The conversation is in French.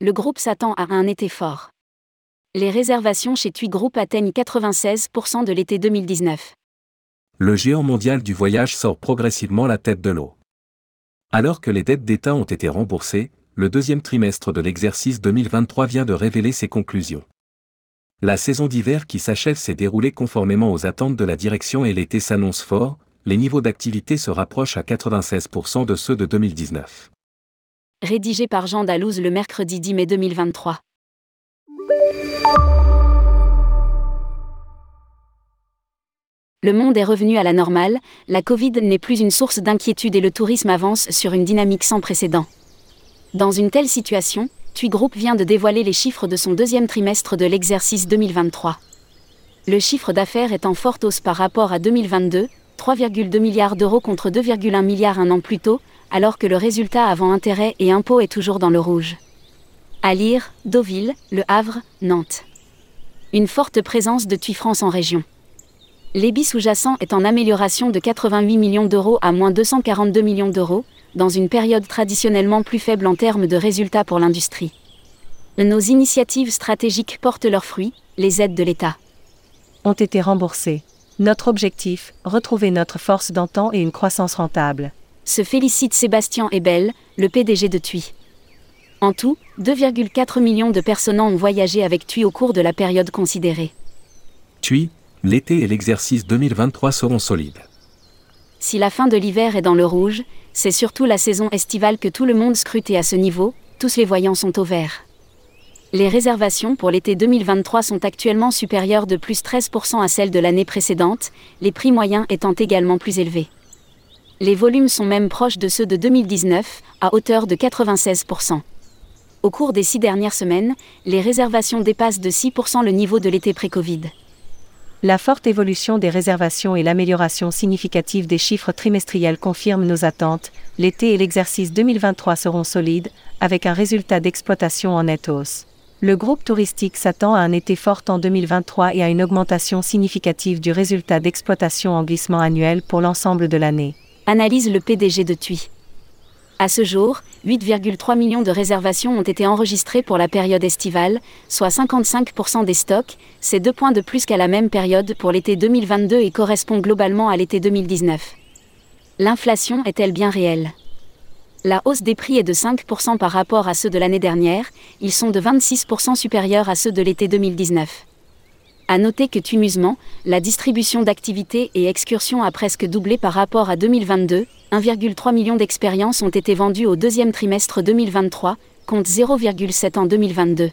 le groupe s'attend à un été fort. Les réservations chez TUI Group atteignent 96% de l'été 2019. Le géant mondial du voyage sort progressivement la tête de l'eau. Alors que les dettes d'État ont été remboursées, le deuxième trimestre de l'exercice 2023 vient de révéler ses conclusions. La saison d'hiver qui s'achève s'est déroulée conformément aux attentes de la direction et l'été s'annonce fort, les niveaux d'activité se rapprochent à 96% de ceux de 2019. Rédigé par Jean Dalouse le mercredi 10 mai 2023. Le monde est revenu à la normale, la Covid n'est plus une source d'inquiétude et le tourisme avance sur une dynamique sans précédent. Dans une telle situation, TUI Group vient de dévoiler les chiffres de son deuxième trimestre de l'exercice 2023. Le chiffre d'affaires est en forte hausse par rapport à 2022, 3,2 milliards d'euros contre 2,1 milliards un an plus tôt, alors que le résultat avant intérêt et impôts est toujours dans le rouge. À lire, Deauville, Le Havre, Nantes. Une forte présence de TUI France en région. L'EBI sous-jacent est en amélioration de 88 millions d'euros à moins 242 millions d'euros, dans une période traditionnellement plus faible en termes de résultats pour l'industrie. Nos initiatives stratégiques portent leurs fruits, les aides de l'État ont été remboursées. Notre objectif, retrouver notre force d'antan et une croissance rentable. Se félicite Sébastien Ebel, le PDG de TUI. En tout, 2,4 millions de personnes ont voyagé avec TUI au cours de la période considérée. TUI, l'été et l'exercice 2023 seront solides. Si la fin de l'hiver est dans le rouge, c'est surtout la saison estivale que tout le monde scrute et à ce niveau, tous les voyants sont au vert. Les réservations pour l'été 2023 sont actuellement supérieures de plus 13% à celles de l'année précédente, les prix moyens étant également plus élevés. Les volumes sont même proches de ceux de 2019, à hauteur de 96%. Au cours des six dernières semaines, les réservations dépassent de 6% le niveau de l'été pré-Covid. La forte évolution des réservations et l'amélioration significative des chiffres trimestriels confirment nos attentes. L'été et l'exercice 2023 seront solides, avec un résultat d'exploitation en nette hausse. Le groupe touristique s'attend à un été fort en 2023 et à une augmentation significative du résultat d'exploitation en glissement annuel pour l'ensemble de l'année. Analyse le PDG de TUI. À ce jour, 8,3 millions de réservations ont été enregistrées pour la période estivale, soit 55% des stocks, c'est deux points de plus qu'à la même période pour l'été 2022 et correspond globalement à l'été 2019. L'inflation est-elle bien réelle? La hausse des prix est de 5% par rapport à ceux de l'année dernière, ils sont de 26% supérieurs à ceux de l'été 2019. À noter que Tumusement, la distribution d'activités et excursions a presque doublé par rapport à 2022, 1,3 million d'expériences ont été vendues au deuxième trimestre 2023, contre 0,7 en 2022.